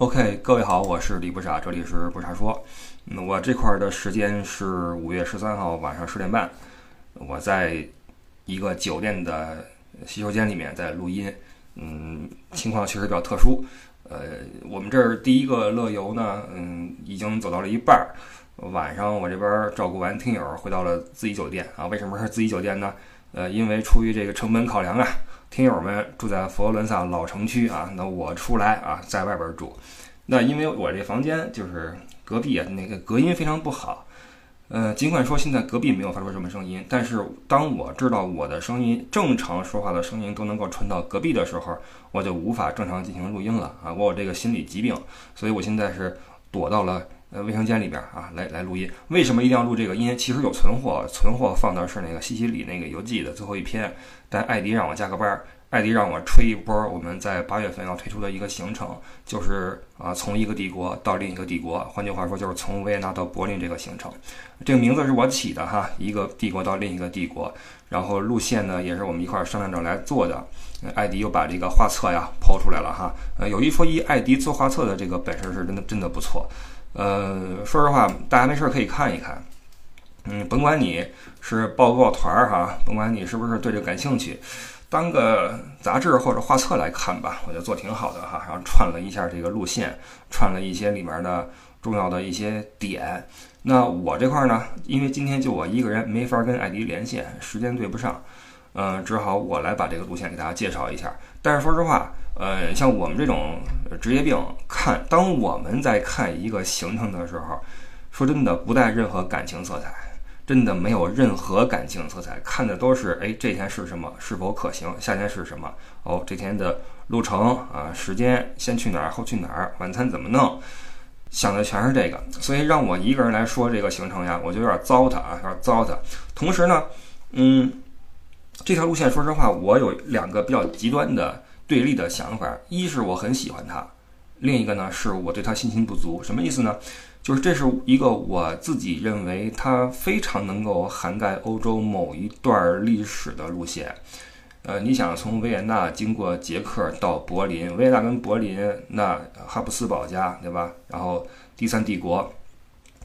OK，各位好，我是李不傻，这里是不傻说。那，我这块儿的时间是五月十三号晚上十点半，我在一个酒店的洗手间里面在录音。嗯，情况确实比较特殊。呃，我们这儿第一个乐游呢，嗯，已经走到了一半儿。晚上我这边照顾完听友，回到了自己酒店啊。为什么是自己酒店呢？呃，因为出于这个成本考量啊。听友们住在佛罗伦萨老城区啊，那我出来啊，在外边住。那因为我这房间就是隔壁啊，那个隔音非常不好。呃，尽管说现在隔壁没有发出什么声音，但是当我知道我的声音正常说话的声音都能够传到隔壁的时候，我就无法正常进行录音了啊！我有这个心理疾病，所以我现在是躲到了呃卫生间里边啊，来来录音。为什么一定要录这个因为？其实有存货，存货放的是那个西西里那个游记的最后一篇。但艾迪让我加个班儿，艾迪让我吹一波我们在八月份要推出的一个行程，就是啊从一个帝国到另一个帝国，换句话说就是从维也纳到柏林这个行程。这个名字是我起的哈，一个帝国到另一个帝国，然后路线呢也是我们一块儿商量着来做的。艾迪又把这个画册呀抛出来了哈，呃有一说一，艾迪做画册的这个本事是真的真的不错。呃说实话，大家没事可以看一看。嗯，甭管你是报不报团儿哈，甭管你是不是对这感兴趣，当个杂志或者画册来看吧，我觉得做挺好的哈。然后串了一下这个路线，串了一些里面的重要的一些点。那我这块呢，因为今天就我一个人，没法跟艾迪连线，时间对不上，嗯，只好我来把这个路线给大家介绍一下。但是说实话，呃，像我们这种职业病，看当我们在看一个行程的时候，说真的不带任何感情色彩。真的没有任何感情色彩，看的都是哎，这天是什么，是否可行？下天是什么？哦，这天的路程啊，时间先去哪儿，后去哪儿？晚餐怎么弄？想的全是这个，所以让我一个人来说这个行程呀，我就有点糟蹋啊，有点糟蹋。同时呢，嗯，这条路线，说实话，我有两个比较极端的对立的想法：一是我很喜欢他，另一个呢是我对他信心不足。什么意思呢？就是这是一个我自己认为它非常能够涵盖欧洲某一段历史的路线。呃，你想从维也纳经过捷克到柏林，维也纳跟柏林，那哈布斯堡家对吧？然后第三帝国，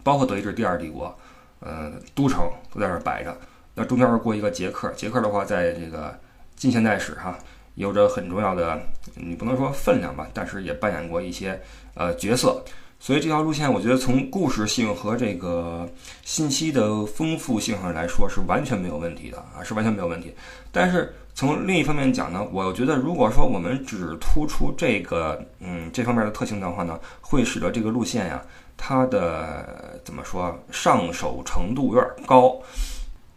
包括德意志第二帝国，呃，都城都在这摆着。那中间过一个捷克，捷克的话，在这个近现代史哈，有着很重要的，你不能说分量吧，但是也扮演过一些呃角色。所以这条路线，我觉得从故事性和这个信息的丰富性上来说是完全没有问题的啊，是完全没有问题。但是从另一方面讲呢，我觉得如果说我们只突出这个嗯这方面的特性的话呢，会使得这个路线呀，它的怎么说上手程度有点高。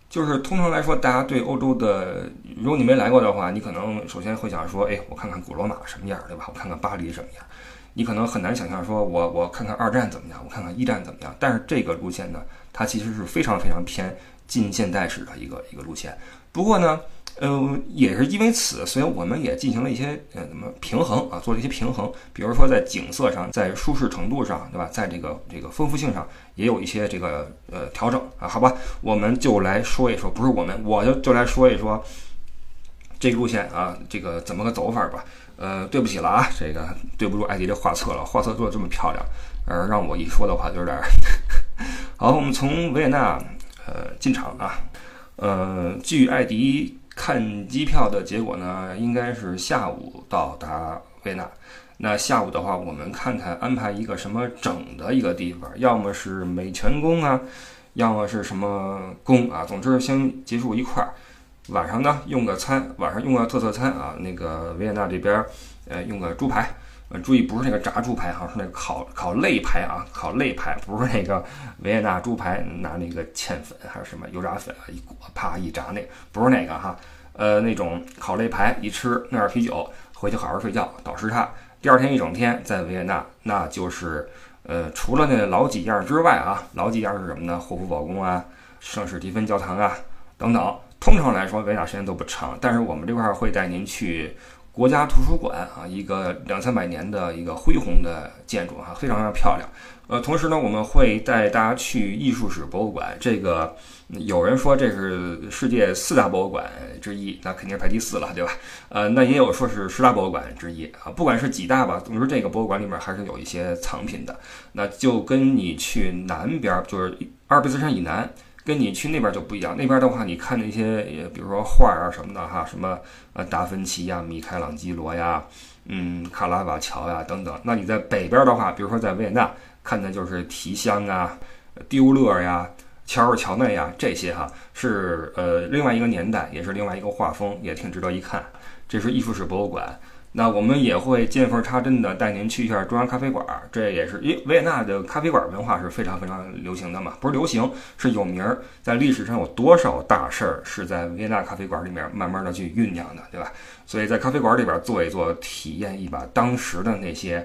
就是通常来说，大家对欧洲的，如果你没来过的话，你可能首先会想说，哎，我看看古罗马什么样，对吧？我看看巴黎什么样。你可能很难想象，说我我看看二战怎么样，我看看一战怎么样。但是这个路线呢，它其实是非常非常偏近现代史的一个一个路线。不过呢，呃，也是因为此，所以我们也进行了一些呃怎么平衡啊，做了一些平衡。比如说在景色上，在舒适程度上，对吧？在这个这个丰富性上，也有一些这个呃调整啊。好吧，我们就来说一说，不是我们，我就就来说一说这个路线啊，这个怎么个走法吧。呃，对不起了啊，这个对不住艾迪这画册了，画册做的这么漂亮，呃，让我一说的话就有点。好，我们从维也纳呃进场啊，呃，据艾迪看机票的结果呢，应该是下午到达维也纳。那下午的话，我们看看安排一个什么整的一个地方，要么是美泉宫啊，要么是什么宫啊，总之先结束一块儿。晚上呢，用个餐，晚上用个特色餐啊，那个维也纳这边，呃，用个猪排，呃，注意不是那个炸猪排哈，是那个烤烤肋排啊，烤肋排，不是那个维也纳猪排拿那个芡粉还是什么油炸粉啊一裹，啪一炸那，不是那个哈，呃，那种烤肋排一吃，弄点啤酒，回去好好睡觉，倒时差，第二天一整天在维也纳，那就是，呃，除了那老几样之外啊，老几样是什么呢？霍夫堡宫啊，圣史蒂芬教堂啊，等等。通常来说，维也纳时间都不长，但是我们这块会带您去国家图书馆啊，一个两三百年的一个恢宏的建筑哈，非常非常漂亮。呃，同时呢，我们会带大家去艺术史博物馆。这个有人说这是世界四大博物馆之一，那肯定是排第四了，对吧？呃，那也有说是十大博物馆之一啊。不管是几大吧，总之这个博物馆里面还是有一些藏品的。那就跟你去南边，就是阿尔卑斯山以南。跟你去那边就不一样，那边的话，你看那些，比如说画啊什么的哈，什么呃达芬奇呀、米开朗基罗呀、嗯卡拉瓦乔呀等等。那你在北边的话，比如说在维也纳看的就是提香啊、丢勒呀、乔尔乔内呀这些哈，是呃另外一个年代，也是另外一个画风，也挺值得一看。这是艺术史博物馆。那我们也会见缝插针的带您去一下中央咖啡馆，这也是因维也纳的咖啡馆文化是非常非常流行的嘛，不是流行是有名儿，在历史上有多少大事儿是在维也纳咖啡馆里面慢慢的去酝酿的，对吧？所以在咖啡馆里边坐一坐，体验一把当时的那些，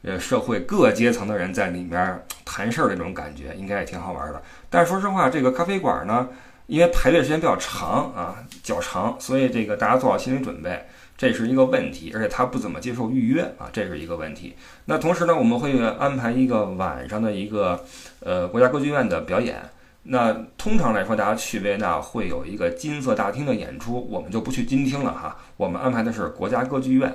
呃，社会各阶层的人在里面谈事儿的那种感觉，应该也挺好玩的。但是说实话，这个咖啡馆呢，因为排队时间比较长啊，较长，所以这个大家做好心理准备。这是一个问题，而且他不怎么接受预约啊，这是一个问题。那同时呢，我们会安排一个晚上的一个呃国家歌剧院的表演。那通常来说，大家去维也纳会有一个金色大厅的演出，我们就不去金厅了哈，我们安排的是国家歌剧院。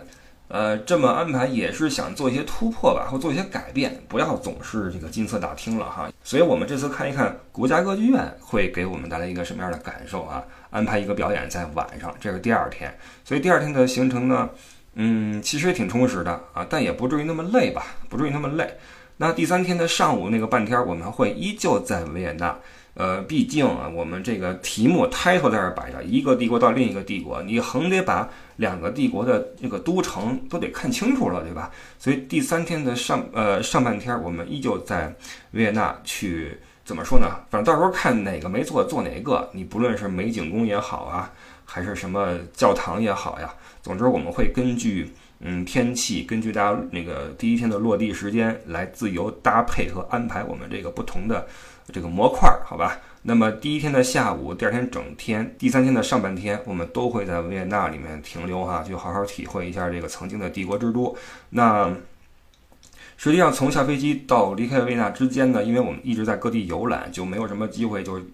呃，这么安排也是想做一些突破吧，或做一些改变，不要总是这个金色大厅了哈。所以我们这次看一看国家歌剧院会给我们带来一个什么样的感受啊？安排一个表演在晚上，这是第二天。所以第二天的行程呢，嗯，其实也挺充实的啊，但也不至于那么累吧，不至于那么累。那第三天的上午那个半天，我们会依旧在维也纳。呃，毕竟啊，我们这个题目 title 在这摆着，一个帝国到另一个帝国，你横得把两个帝国的这个都城都得看清楚了，对吧？所以第三天的上呃上半天，我们依旧在维也纳去怎么说呢？反正到时候看哪个没做做哪个，你不论是美景宫也好啊，还是什么教堂也好呀，总之我们会根据嗯天气，根据大家那个第一天的落地时间来自由搭配和安排我们这个不同的。这个模块，好吧。那么第一天的下午，第二天整天，第三天的上半天，我们都会在维也纳里面停留哈，就好好体会一下这个曾经的帝国之都。那实际上从下飞机到离开维也纳之间呢，因为我们一直在各地游览，就没有什么机会，就是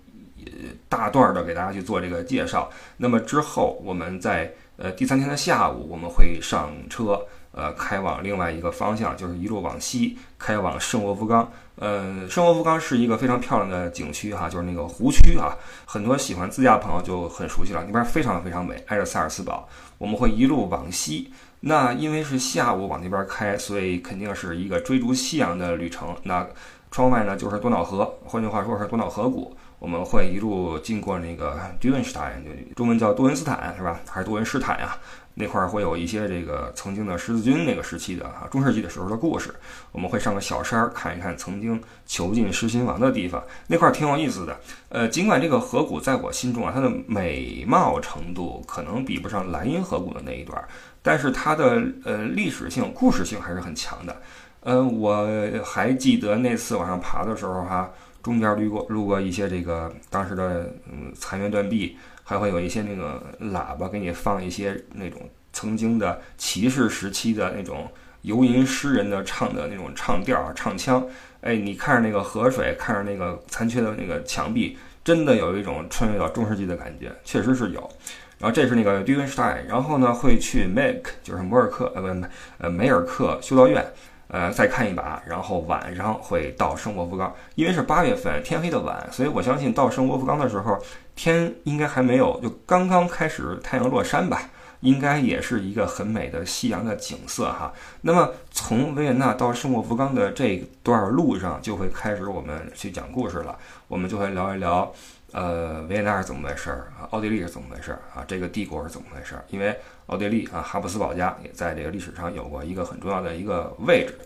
大段的给大家去做这个介绍。那么之后，我们在呃第三天的下午，我们会上车。呃，开往另外一个方向，就是一路往西，开往圣沃夫冈。呃，圣沃夫冈是一个非常漂亮的景区哈，就是那个湖区啊，很多喜欢自驾的朋友就很熟悉了，那边非常非常美，挨着萨尔斯堡。我们会一路往西，那因为是下午往那边开，所以肯定是一个追逐夕阳的旅程。那窗外呢就是多瑙河，换句话说是多瑙河谷。我们会一路经过那个 d u 斯坦，就中文叫多恩斯坦是吧？还是多恩施坦呀？那块儿会有一些这个曾经的十字军那个时期的啊中世纪的时候的故事，我们会上个小山儿看一看曾经囚禁狮心王的地方，那块儿挺有意思的。呃，尽管这个河谷在我心中啊，它的美貌程度可能比不上莱茵河谷的那一段，但是它的呃历史性、故事性还是很强的。呃，我还记得那次往上爬的时候哈，中间路过路过一些这个当时的嗯残垣断壁。还会有一些那个喇叭给你放一些那种曾经的骑士时期的那种游吟诗人的唱的那种唱调啊、唱腔。哎，你看着那个河水，看着那个残缺的那个墙壁，真的有一种穿越到中世纪的感觉，确实是有。然后这是那个 d u 斯 n 然后呢会去 Make，就是摩尔克呃不呃梅尔克修道院。呃，再看一把，然后晚上会到圣沃夫冈，因为是八月份，天黑的晚，所以我相信到圣沃夫冈的时候，天应该还没有，就刚刚开始太阳落山吧，应该也是一个很美的夕阳的景色哈。那么从维也纳到圣沃夫冈的这段路上，就会开始我们去讲故事了，我们就会聊一聊。呃，维也纳是怎么回事儿啊？奥地利是怎么回事儿啊？这个帝国是怎么回事儿？因为奥地利啊，哈布斯堡家也在这个历史上有过一个很重要的一个位置。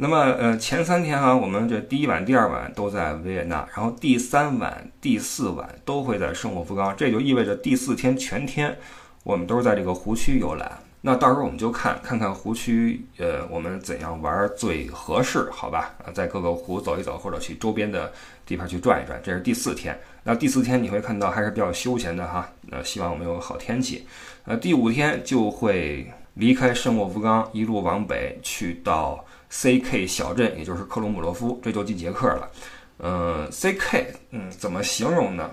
那么，呃，前三天啊，我们这第一晚、第二晚都在维也纳，然后第三晚、第四晚都会在圣沃夫冈，这就意味着第四天全天我们都是在这个湖区游览。那到时候我们就看看看湖区，呃，我们怎样玩最合适，好吧？啊，在各个湖走一走，或者去周边的地方去转一转。这是第四天。那第四天你会看到还是比较休闲的哈。那希望我们有好天气。呃，第五天就会离开圣莫夫冈，一路往北去到 C.K 小镇，也就是克鲁姆洛夫，这就进捷克了。嗯，C.K，嗯，怎么形容呢？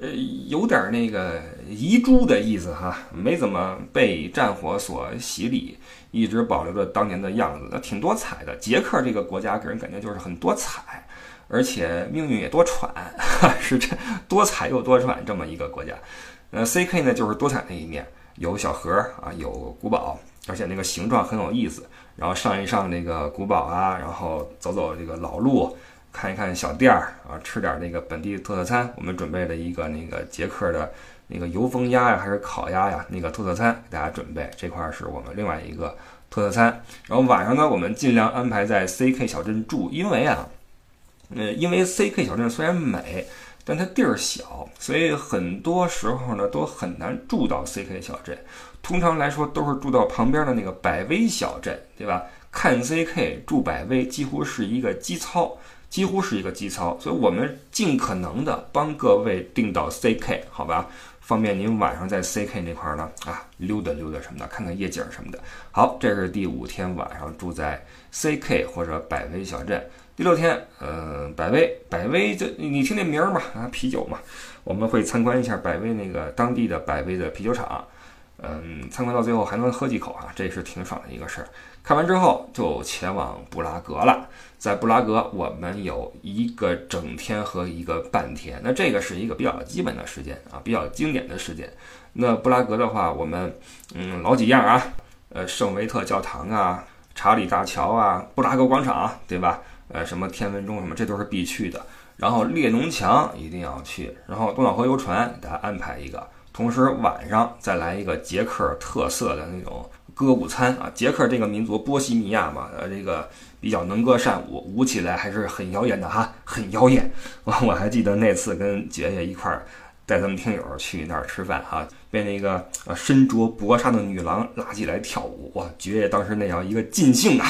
呃，有点那个遗珠的意思哈，没怎么被战火所洗礼，一直保留着当年的样子，那挺多彩的。捷克这个国家给人感觉就是很多彩，而且命运也多舛，是这多彩又多舛这么一个国家。呃，C.K 呢就是多彩那一面，有小河啊，有古堡，而且那个形状很有意思。然后上一上那个古堡啊，然后走走这个老路。看一看小店儿啊，吃点那个本地特色餐。我们准备了一个那个捷克的那个油封鸭呀，还是烤鸭呀？那个特色餐给大家准备。这块是我们另外一个特色餐。然后晚上呢，我们尽量安排在 CK 小镇住，因为啊，呃，因为 CK 小镇虽然美，但它地儿小，所以很多时候呢都很难住到 CK 小镇。通常来说，都是住到旁边的那个百威小镇，对吧？看 CK 住百威几乎是一个基操。几乎是一个基操，所以我们尽可能的帮各位订到 CK，好吧，方便您晚上在 CK 那块儿呢啊溜达溜达什么的，看看夜景什么的。好，这是第五天晚上住在 CK 或者百威小镇。第六天，呃，百威，百威就你听这名儿嘛啊，啤酒嘛，我们会参观一下百威那个当地的百威的啤酒厂，嗯，参观到最后还能喝几口啊，这也是挺爽的一个事儿。看完之后就前往布拉格了。在布拉格，我们有一个整天和一个半天，那这个是一个比较基本的时间啊，比较经典的时间。那布拉格的话，我们嗯老几样啊，呃圣维特教堂啊，查理大桥啊，布拉格广场，对吧？呃什么天文钟什么，这都是必去的。然后列侬墙一定要去，然后多瑙河游船给他安排一个，同时晚上再来一个捷克特色的那种歌舞餐啊，捷克这个民族波西米亚嘛，呃这个。比较能歌善舞，舞起来还是很妖艳的哈，很妖艳。我我还记得那次跟姐姐一块儿带咱们听友去那儿吃饭哈，被那个呃身着薄纱的女郎拉起来跳舞，哇，爵爷当时那样一个尽兴啊，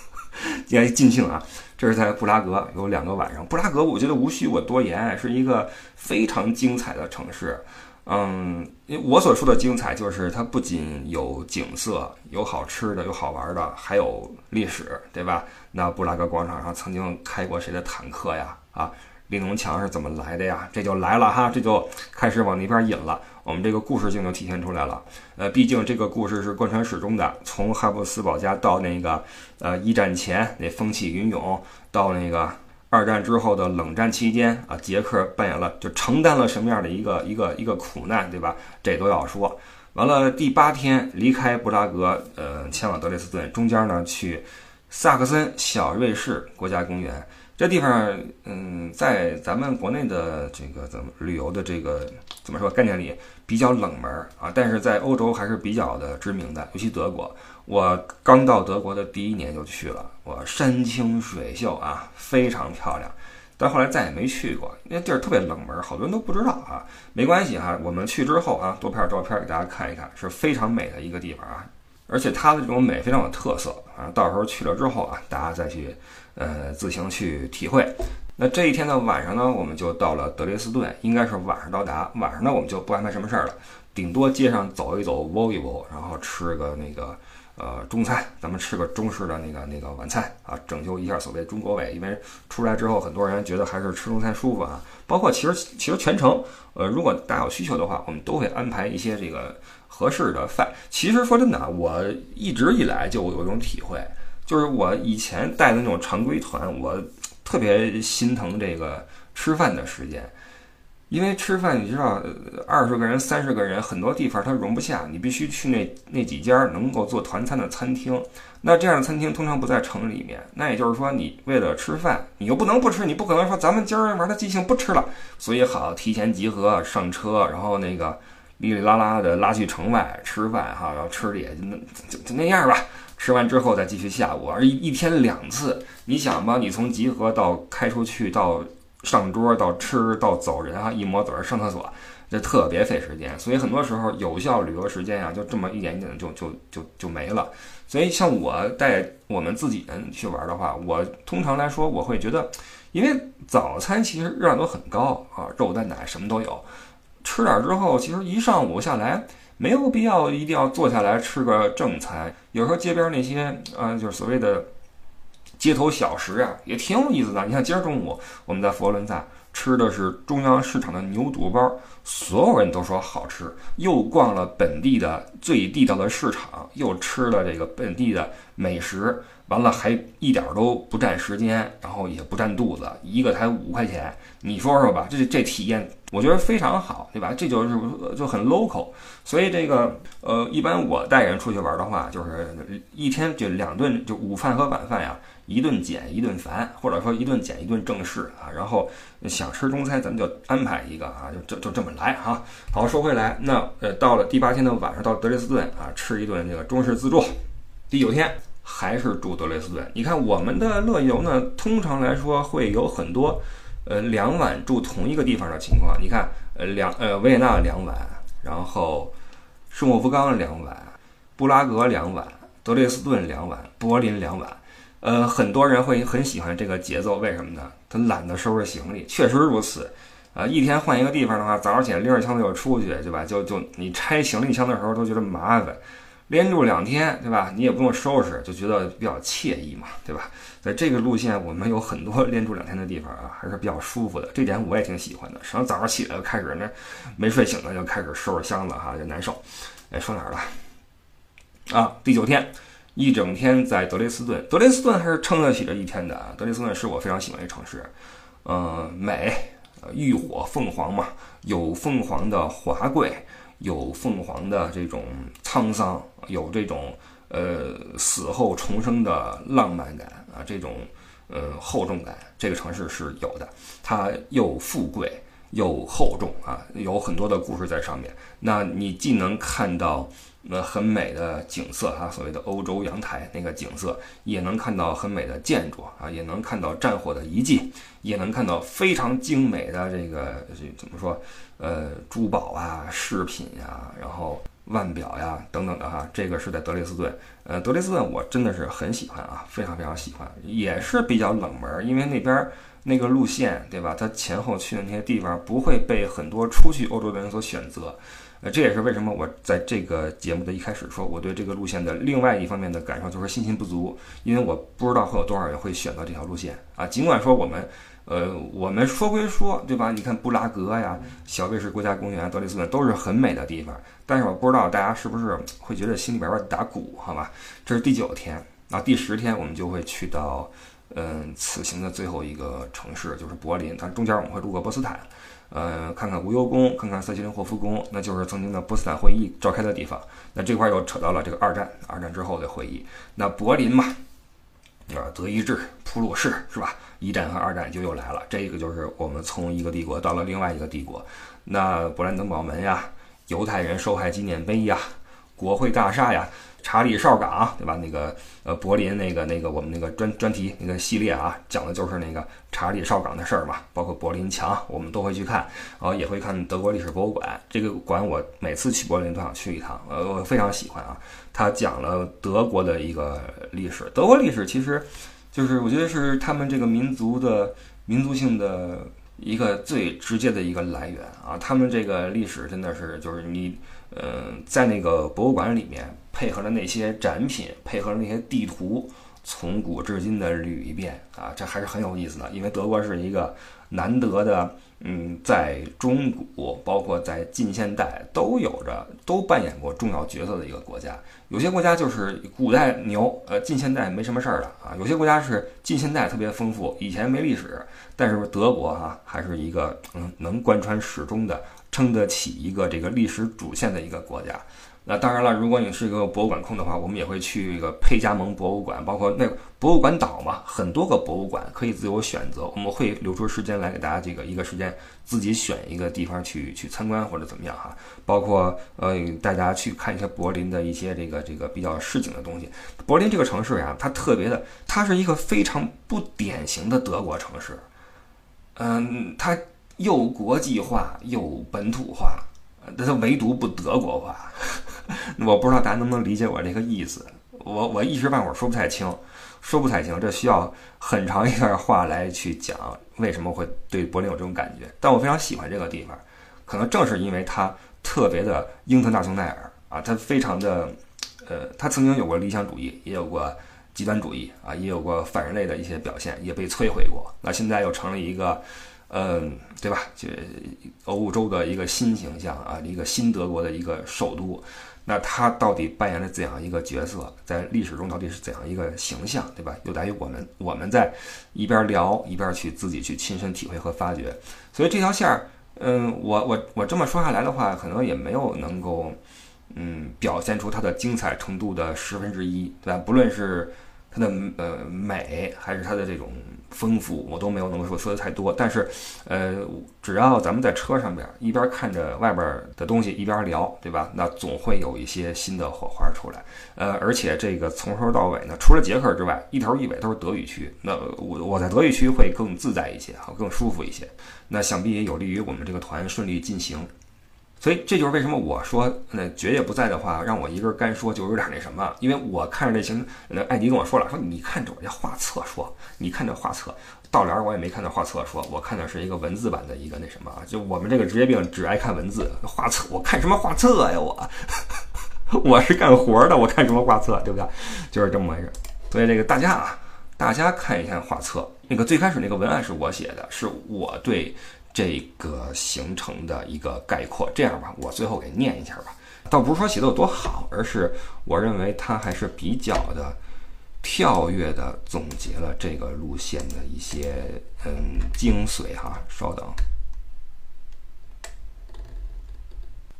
竟然尽兴啊！这是在布拉格有两个晚上，布拉格我觉得无需我多言，是一个非常精彩的城市。嗯，我所说的精彩，就是它不仅有景色、有好吃的、有好玩的，还有历史，对吧？那布拉格广场上曾经开过谁的坦克呀？啊，列侬墙是怎么来的呀？这就来了哈，这就开始往那边引了。我们这个故事性就体现出来了。呃，毕竟这个故事是贯穿始终的，从哈布斯堡家到那个呃一战前那风起云涌，到那个。二战之后的冷战期间啊，捷克扮演了就承担了什么样的一个一个一个苦难，对吧？这都要说。完了，第八天离开布拉格，呃，前往德累斯顿，中间呢去萨克森小瑞士国家公园。这地方，嗯，在咱们国内的这个怎么旅游的这个怎么说概念里比较冷门啊，但是在欧洲还是比较的知名的，尤其德国。我刚到德国的第一年就去了，我山清水秀啊，非常漂亮。但后来再也没去过，那地儿特别冷门，好多人都不知道啊。没关系哈，我们去之后啊，多拍点照片给大家看一看，是非常美的一个地方啊。而且它的这种美非常有特色啊。到时候去了之后啊，大家再去呃自行去体会。那这一天的晚上呢，我们就到了德累斯顿，应该是晚上到达。晚上呢，我们就不安排什么事儿了，顶多街上走一走，窝一窝，然后吃个那个。呃，中餐，咱们吃个中式的那个那个晚餐啊，拯救一下所谓中国胃。因为出来之后，很多人觉得还是吃中餐舒服啊。包括其实其实全程，呃，如果大家有需求的话，我们都会安排一些这个合适的饭。其实说真的，我一直以来就有一种体会，就是我以前带的那种常规团，我特别心疼这个吃饭的时间。因为吃饭，你知道，二十个人、三十个人，很多地方它容不下，你必须去那那几家能够做团餐的餐厅。那这样的餐厅通常不在城里面。那也就是说，你为了吃饭，你又不能不吃，你不可能说咱们今儿玩的尽兴不吃了。所以好，提前集合上车，然后那个哩哩啦啦的拉去城外吃饭哈，然后吃的也就就就那样吧。吃完之后再继续下午，而一一天两次，你想吧，你从集合到开出去到。上桌到吃到走人啊，一抹嘴上厕所，这特别费时间。所以很多时候有效旅游时间啊，就这么一点一点的就就就就没了。所以像我带我们自己人去玩的话，我通常来说我会觉得，因为早餐其实热量都很高啊，肉蛋奶什么都有，吃点之后，其实一上午下来没有必要一定要坐下来吃个正餐。有时候街边那些，呃，就是所谓的街头小食啊，也挺有意思的。你看今儿中午我们在佛罗伦萨吃的是中央市场的牛肚包，所有人都说好吃。又逛了本地的最地道的市场，又吃了这个本地的美食。完了还一点都不占时间，然后也不占肚子，一个才五块钱，你说说吧，这这体验我觉得非常好，对吧？这就是就很 local，所以这个呃，一般我带人出去玩的话，就是一天就两顿，就午饭和晚饭呀，一顿简一顿繁，或者说一顿简一顿正式啊。然后想吃中餐，咱们就安排一个啊，就就就这么来哈。好，说回来，那呃，到了第八天的晚上，到德累斯顿啊，吃一顿这个中式自助。第九天。还是住德累斯顿。你看我们的乐游呢，通常来说会有很多，呃，两晚住同一个地方的情况。你看，呃，两呃维也纳两晚，然后圣莫夫冈两晚，布拉格两晚，德累斯顿两晚，柏林两晚。呃，很多人会很喜欢这个节奏，为什么呢？他懒得收拾行李，确实如此。啊，一天换一个地方的话，早上起来拎着箱子就出去，对吧？就就你拆行李箱的时候都觉得麻烦。连住两天，对吧？你也不用收拾，就觉得比较惬意嘛，对吧？在这个路线，我们有很多 连住两天的地方啊，还是比较舒服的。这点我也挺喜欢的。上早上起来就开始那没睡醒呢，就开始收拾箱子哈，就难受。哎，说哪儿了？啊，第九天，一整天在德累斯顿。德累斯顿还是撑得起这一天的啊。德累斯顿是我非常喜欢的城市，嗯，美，浴火凤凰嘛，有凤凰的华贵。有凤凰的这种沧桑，有这种呃死后重生的浪漫感啊，这种呃厚重感，这个城市是有的。它又富贵又厚重啊，有很多的故事在上面。那你既能看到。那很美的景色啊，所谓的欧洲阳台那个景色，也能看到很美的建筑啊，也能看到战火的遗迹，也能看到非常精美的这个这怎么说？呃，珠宝啊，饰品呀，然后腕表呀等等的哈，这个是在德累斯顿。呃，德累斯顿我真的是很喜欢啊，非常非常喜欢，也是比较冷门，因为那边那个路线对吧？它前后去的那些地方不会被很多出去欧洲的人所选择。呃，这也是为什么我在这个节目的一开始说，我对这个路线的另外一方面的感受就是信心不足，因为我不知道会有多少人会选择这条路线啊。尽管说我们，呃，我们说归说，对吧？你看布拉格呀、小贝士国家公园、德累斯顿都是很美的地方，但是我不知道大家是不是会觉得心里边边打鼓，好吧？这是第九天，啊，第十天我们就会去到，嗯，此行的最后一个城市就是柏林，但中间我们会路过波斯坦。呃，看看无忧宫，看看塞西林霍夫宫，那就是曾经的波茨坦会议召开的地方。那这块又扯到了这个二战，二战之后的会议。那柏林嘛，啊，德意志、普鲁士是吧？一战和二战就又来了。这个就是我们从一个帝国到了另外一个帝国。那勃兰登堡门呀，犹太人受害纪念碑呀，国会大厦呀。查理哨岗，对吧？那个呃，柏林那个那个我们那个专专题那个系列啊，讲的就是那个查理哨岗的事儿嘛，包括柏林墙，我们都会去看，然后也会看德国历史博物馆。这个馆我每次去柏林都想去一趟，呃，我非常喜欢啊。他讲了德国的一个历史，德国历史其实就是我觉得是他们这个民族的民族性的一个最直接的一个来源啊。他们这个历史真的是就是你。嗯，在那个博物馆里面，配合了那些展品，配合了那些地图，从古至今的捋一遍啊，这还是很有意思的。因为德国是一个难得的，嗯，在中古包括在近现代都有着都扮演过重要角色的一个国家。有些国家就是古代牛，呃，近现代没什么事儿了啊。有些国家是近现代特别丰富，以前没历史，但是德国哈还是一个嗯能贯穿始终的。撑得起一个这个历史主线的一个国家，那当然了，如果你是一个博物馆控的话，我们也会去一个佩加蒙博物馆，包括那博物馆岛嘛，很多个博物馆可以自由选择，我们会留出时间来给大家这个一个时间自己选一个地方去去参观或者怎么样哈，包括呃大家去看一些柏林的一些这个这个比较市井的东西。柏林这个城市呀，它特别的，它是一个非常不典型的德国城市，嗯，它。又国际化又本土化，但是唯独不德国化。我不知道大家能不能理解我这个意思。我我一时半会儿说不太清，说不太清，这需要很长一段话来去讲为什么会对柏林有这种感觉。但我非常喜欢这个地方，可能正是因为它特别的英特纳雄耐尔啊，他非常的，呃，他曾经有过理想主义，也有过极端主义啊，也有过反人类的一些表现，也被摧毁过。那现在又成了一个，嗯，对吧？就欧洲的一个新形象啊，一个新德国的一个首都。那他到底扮演了怎样一个角色，在历史中到底是怎样一个形象，对吧？有待于我们我们在一边聊一边去自己去亲身体会和发掘。所以这条线儿，嗯，我我我这么说下来的话，可能也没有能够，嗯，表现出它的精彩程度的十分之一，对吧？不论是它的呃美，还是它的这种。丰富我都没有能够说说的太多，但是，呃，只要咱们在车上边一边看着外边的东西一边聊，对吧？那总会有一些新的火花出来。呃，而且这个从头到尾呢，除了捷克之外，一头一尾都是德语区。那我我在德语区会更自在一些，哈，更舒服一些。那想必也有利于我们这个团顺利进行。所以这就是为什么我说，那爵爷不在的话，让我一个人干说就有点那什么。因为我看着这行，那艾迪跟我说了，说你看着我这画册说，你看这画册，倒联我也没看到画册说，我看的是一个文字版的一个那什么啊，就我们这个职业病只爱看文字画册，我看什么画册呀我，我是干活的，我看什么画册，对不对？就是这么回事。所以这个大家啊，大家看一看画册，那个最开始那个文案是我写的，是我对。这个形成的一个概括，这样吧，我最后给念一下吧。倒不是说写的有多好，而是我认为它还是比较的跳跃的总结了这个路线的一些嗯精髓哈。稍等，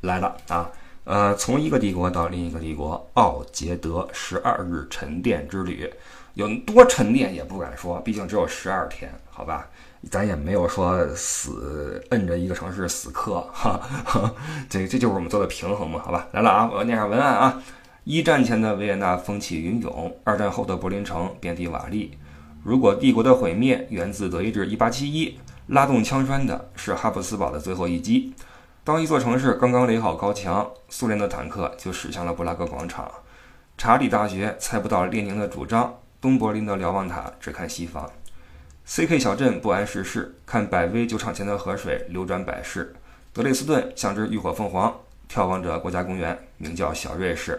来了啊，呃，从一个帝国到另一个帝国，奥杰德十二日沉淀之旅，有多沉淀也不敢说，毕竟只有十二天，好吧。咱也没有说死摁着一个城市死磕哈，哈 这这就是我们做的平衡嘛，好吧，来了啊，我要念下文案啊。一战前的维也纳风起云涌，二战后的柏林城遍地瓦砾。如果帝国的毁灭源自德意志1871，拉动枪栓的是哈布斯堡的最后一击。当一座城市刚刚垒好高墙，苏联的坦克就驶向了布拉格广场。查理大学猜不到列宁的主张，东柏林的瞭望塔只看西方。C.K. 小镇不谙世事，看百威酒厂前的河水流转百世。德累斯顿像只浴火凤凰，眺望着国家公园，名叫小瑞士。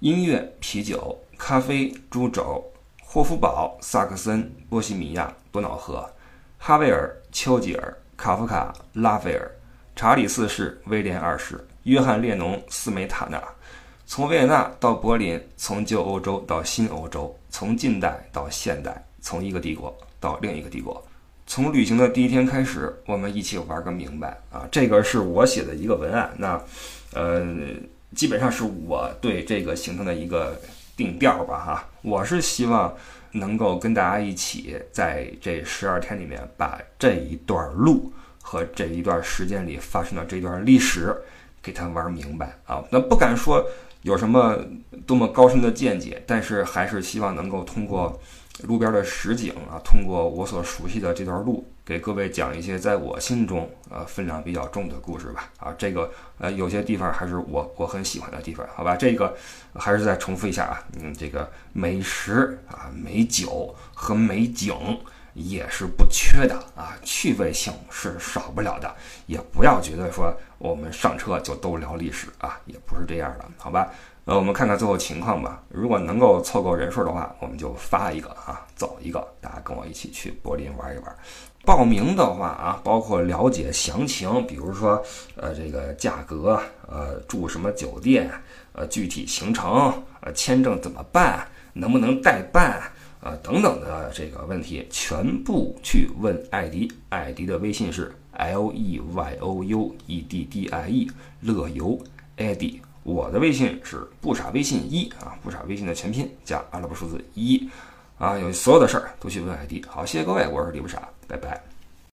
音乐、啤酒、咖啡、猪肘、霍夫堡、萨克森、波西米亚、多瑙河、哈维尔、丘吉尔、卡夫卡、拉斐尔、查理四世、威廉二世、约翰列侬、斯梅塔纳。从维也纳到柏林，从旧欧洲到新欧洲，从近代到现代，从一个帝国。到另一个帝国，从旅行的第一天开始，我们一起玩个明白啊！这个是我写的一个文案，那，呃，基本上是我对这个行程的一个定调吧，哈。我是希望能够跟大家一起在这十二天里面，把这一段路和这一段时间里发生的这段历史给它玩明白啊！那不敢说有什么多么高深的见解，但是还是希望能够通过。路边的实景啊，通过我所熟悉的这段路，给各位讲一些在我心中呃分量比较重的故事吧。啊，这个呃有些地方还是我我很喜欢的地方，好吧？这个还是再重复一下啊，嗯，这个美食啊、美酒和美景也是不缺的啊，趣味性是少不了的。也不要觉得说我们上车就都聊历史啊，也不是这样的，好吧？呃，我们看看最后情况吧。如果能够凑够人数的话，我们就发一个啊，走一个，大家跟我一起去柏林玩一玩。报名的话啊，包括了解详情，比如说呃这个价格，呃住什么酒店，呃具体行程，呃签证怎么办，能不能代办，呃等等的这个问题，全部去问艾迪。艾迪的微信是 L E Y O U E D D I E，乐游艾迪。我的微信是不傻微信一啊，不傻微信的全拼加阿拉伯数字一啊，有所有的事儿都去问艾迪。好，谢谢各位，我是李不傻，拜拜。